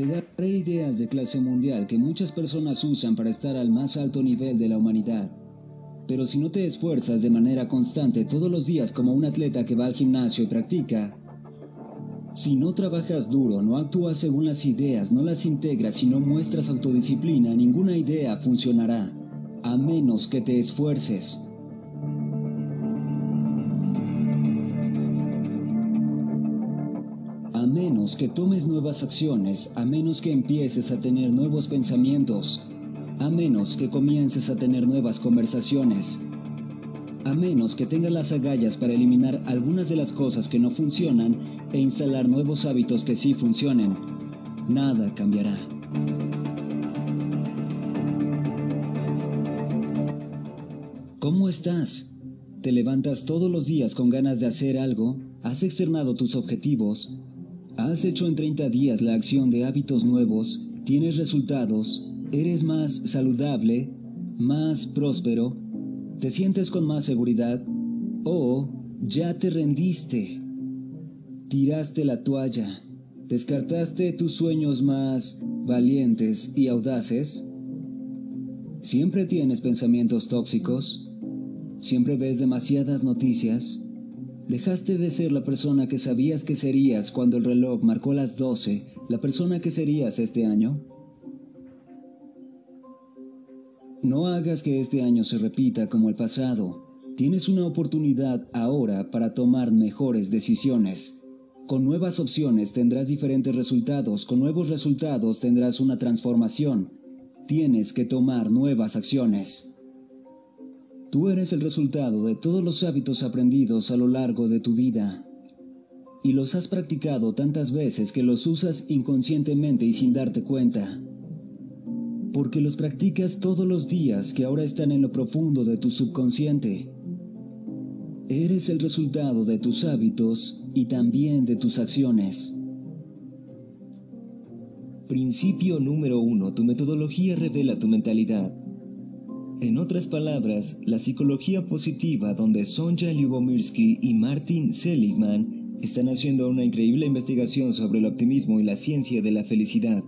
Te daré ideas de clase mundial que muchas personas usan para estar al más alto nivel de la humanidad. Pero si no te esfuerzas de manera constante todos los días como un atleta que va al gimnasio y practica, si no trabajas duro, no actúas según las ideas, no las integras y no muestras autodisciplina, ninguna idea funcionará, a menos que te esfuerces. Menos que tomes nuevas acciones, a menos que empieces a tener nuevos pensamientos, a menos que comiences a tener nuevas conversaciones, a menos que tengas las agallas para eliminar algunas de las cosas que no funcionan e instalar nuevos hábitos que sí funcionen, nada cambiará. ¿Cómo estás? ¿Te levantas todos los días con ganas de hacer algo? ¿Has externado tus objetivos? ¿Has hecho en 30 días la acción de hábitos nuevos? ¿Tienes resultados? ¿Eres más saludable? ¿Más próspero? ¿Te sientes con más seguridad? ¿O ya te rendiste? ¿Tiraste la toalla? ¿Descartaste tus sueños más valientes y audaces? ¿Siempre tienes pensamientos tóxicos? ¿Siempre ves demasiadas noticias? ¿Dejaste de ser la persona que sabías que serías cuando el reloj marcó las 12, la persona que serías este año? No hagas que este año se repita como el pasado. Tienes una oportunidad ahora para tomar mejores decisiones. Con nuevas opciones tendrás diferentes resultados, con nuevos resultados tendrás una transformación. Tienes que tomar nuevas acciones. Tú eres el resultado de todos los hábitos aprendidos a lo largo de tu vida. Y los has practicado tantas veces que los usas inconscientemente y sin darte cuenta porque los practicas todos los días que ahora están en lo profundo de tu subconsciente. Eres el resultado de tus hábitos y también de tus acciones. Principio número uno. Tu metodología revela tu mentalidad. En otras palabras, la psicología positiva donde Sonja Lyubomirsky y Martin Seligman están haciendo una increíble investigación sobre el optimismo y la ciencia de la felicidad.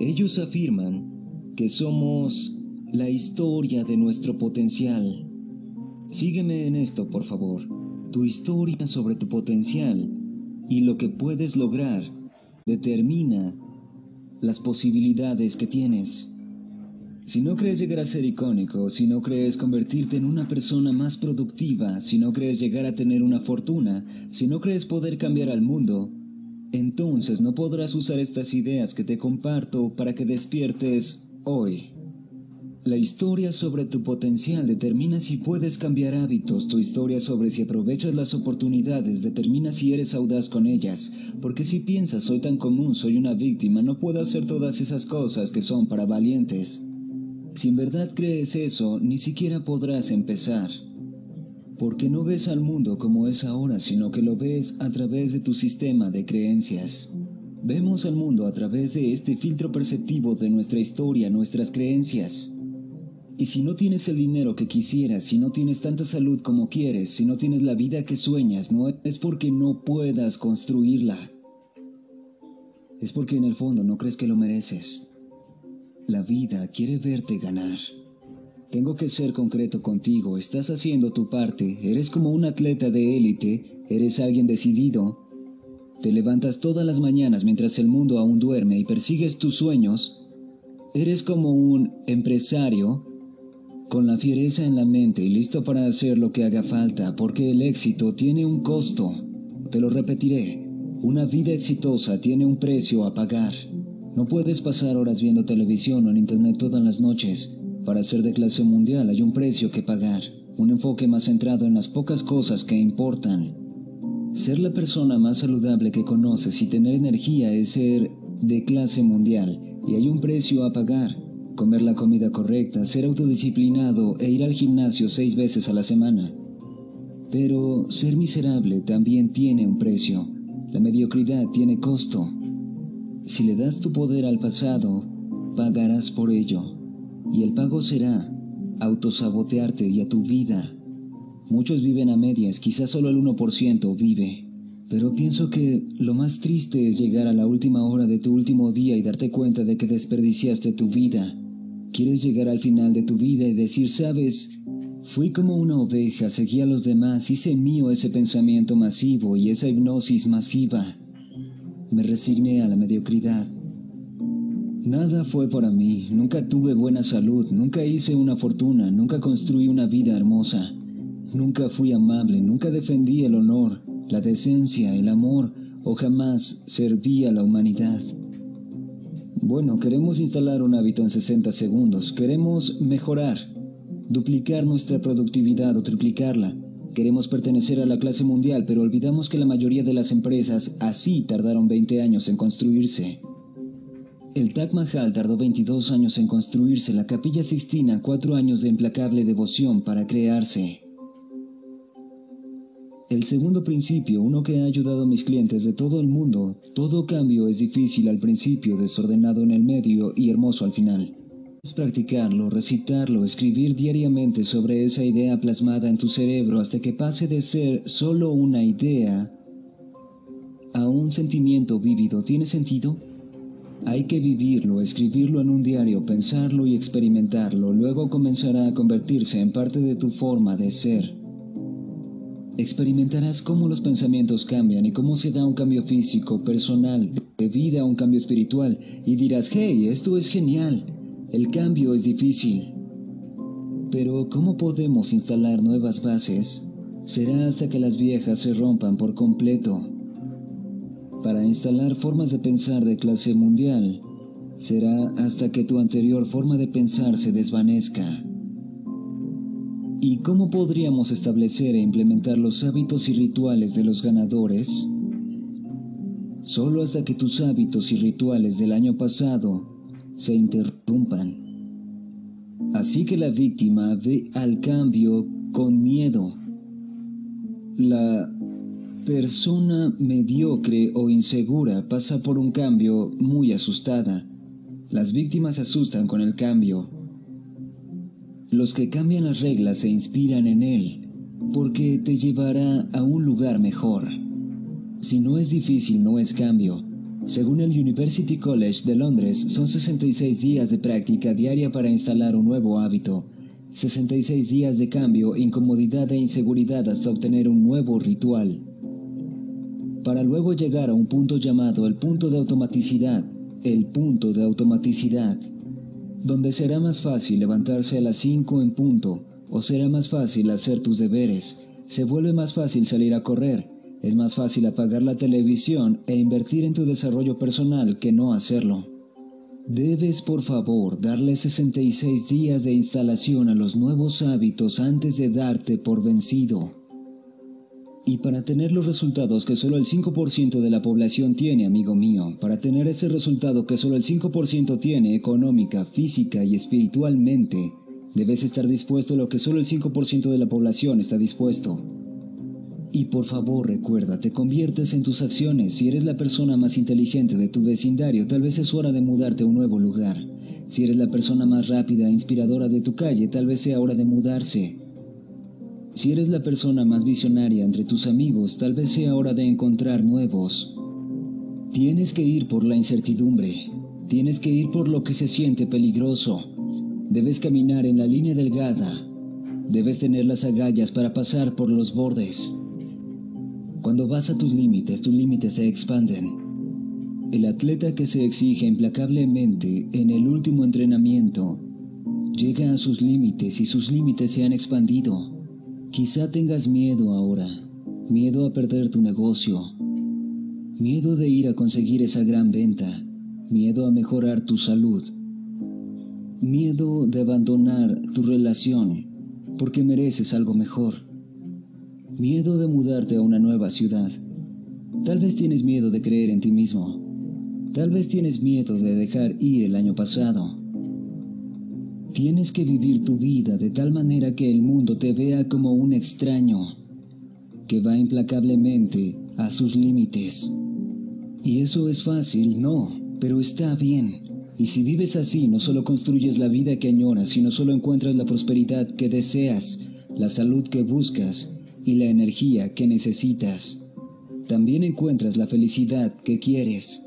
Ellos afirman que somos la historia de nuestro potencial. Sígueme en esto, por favor. Tu historia sobre tu potencial y lo que puedes lograr determina las posibilidades que tienes. Si no crees llegar a ser icónico, si no crees convertirte en una persona más productiva, si no crees llegar a tener una fortuna, si no crees poder cambiar al mundo, entonces no podrás usar estas ideas que te comparto para que despiertes hoy. La historia sobre tu potencial determina si puedes cambiar hábitos, tu historia sobre si aprovechas las oportunidades determina si eres audaz con ellas, porque si piensas soy tan común, soy una víctima, no puedo hacer todas esas cosas que son para valientes. Si en verdad crees eso, ni siquiera podrás empezar, porque no ves al mundo como es ahora, sino que lo ves a través de tu sistema de creencias. Vemos al mundo a través de este filtro perceptivo de nuestra historia, nuestras creencias. Y si no tienes el dinero que quisieras, si no tienes tanta salud como quieres, si no tienes la vida que sueñas, no es porque no puedas construirla. Es porque en el fondo no crees que lo mereces. La vida quiere verte ganar. Tengo que ser concreto contigo, estás haciendo tu parte, eres como un atleta de élite, eres alguien decidido, te levantas todas las mañanas mientras el mundo aún duerme y persigues tus sueños, eres como un empresario con la fiereza en la mente y listo para hacer lo que haga falta, porque el éxito tiene un costo. Te lo repetiré, una vida exitosa tiene un precio a pagar. No puedes pasar horas viendo televisión o en internet todas las noches. Para ser de clase mundial hay un precio que pagar, un enfoque más centrado en las pocas cosas que importan ser la persona más saludable que conoces y tener energía es ser de clase mundial y hay un precio a pagar. Comer la comida correcta, ser autodisciplinado e ir al gimnasio seis veces a la semana. Pero ser miserable también tiene un precio. La mediocridad tiene costo. Si le das tu poder al pasado, pagarás por ello. Y el pago será autosabotearte y a tu vida Muchos viven a medias, quizás solo el 1% vive. Pero pienso que lo más triste es llegar a la última hora de tu último día y darte cuenta de que desperdiciaste tu vida. Quieres llegar al final de tu vida y decir, sabes, fui como una oveja, seguí a los demás, hice mío ese pensamiento masivo y esa hipnosis masiva. Me resigné a la mediocridad. Nada fue para mí, nunca tuve buena salud, nunca hice una fortuna, nunca construí una vida hermosa, nunca fui amable, nunca defendí el honor, la decencia, el amor o jamás serví a la humanidad. Bueno, queremos instalar un hábito en 60 segundos, queremos mejorar, duplicar nuestra productividad o triplicarla. Queremos pertenecer a la clase mundial, pero olvidamos que la mayoría de las empresas así tardaron 20 años en construirse. El Taj Mahal tardó 22 años en construirse, la Capilla Sixtina 4 años de implacable devoción para crearse. El segundo principio, uno que ha ayudado a mis clientes de todo el mundo, todo cambio es difícil al principio, desordenado en el medio y hermoso al final. Practicarlo, recitarlo, escribir diariamente sobre esa idea plasmada en tu cerebro hasta que pase de ser solo una idea a un sentimiento vívido. ¿Tiene sentido? Hay que vivirlo, escribirlo en un diario, pensarlo y experimentarlo. Luego comenzará a convertirse en parte de tu forma de ser. Experimentarás cómo los pensamientos cambian y cómo se da un cambio físico, personal, de vida un cambio espiritual, y dirás, hey, esto es genial, el cambio es difícil. Pero ¿cómo podemos instalar nuevas bases? Será hasta que las viejas se rompan por completo. Para instalar formas de pensar de clase mundial, será hasta que tu anterior forma de pensar se desvanezca. ¿Y cómo podríamos establecer e implementar los hábitos y rituales de los ganadores? Solo hasta que tus hábitos y rituales del año pasado se interrumpan. Así que la víctima ve al cambio con miedo. La persona mediocre o insegura pasa por un cambio muy asustada. Las víctimas se asustan con el cambio los que cambian las reglas se inspiran en él, porque te llevará a un lugar mejor. Si no es difícil, no es cambio. Según el University College de Londres, son 66 días de práctica diaria para instalar un nuevo hábito, 66 días de cambio, incomodidad e inseguridad hasta obtener un nuevo ritual, para luego llegar a un punto llamado el punto de automaticidad, el punto de automaticidad, donde será más fácil levantarse a las 5 en punto, o será más fácil hacer tus deberes, se vuelve más fácil salir a correr, es más fácil apagar la televisión e invertir en tu desarrollo personal que no hacerlo. Debes, por favor, darle 66 días de instalación a los nuevos hábitos antes de darte por vencido. Y para tener los resultados que solo el 5% de la población tiene, amigo mío, para tener ese resultado que solo el 5% tiene económica, física y espiritualmente, debes estar dispuesto a lo que solo el 5% de la población está dispuesto. Y por favor recuerda, te conviertes en tus acciones. Si eres la persona más inteligente de tu vecindario, tal vez es hora de mudarte a un nuevo lugar. Si eres la persona más rápida e inspiradora de tu calle, tal vez sea hora de mudarse. Si eres la persona más visionaria entre tus amigos, tal vez sea hora de encontrar nuevos. Tienes que ir por la incertidumbre. Tienes que ir por lo que se siente peligroso. Debes caminar en la línea delgada. Debes tener las agallas para pasar por los bordes. Cuando vas a tus límites, tus límites se expanden. El atleta que se exige implacablemente en el último entrenamiento llega a sus límites y sus límites se han expandido. Quizá tengas miedo ahora, miedo a perder tu negocio, miedo de ir a conseguir esa gran venta, miedo a mejorar tu salud, miedo de abandonar tu relación porque mereces algo mejor, miedo de mudarte a una nueva ciudad. Tal vez tienes miedo de creer en ti mismo, tal vez tienes miedo de dejar ir el año pasado. Tienes que vivir tu vida de tal manera que el mundo te vea como un extraño que va implacablemente a sus límites. Y eso es fácil, no, pero está bien. Y si vives así, no solo construyes la vida que añoras, sino solo encuentras la prosperidad que deseas, la salud que buscas y la energía que necesitas. también encuentras la felicidad que quieres.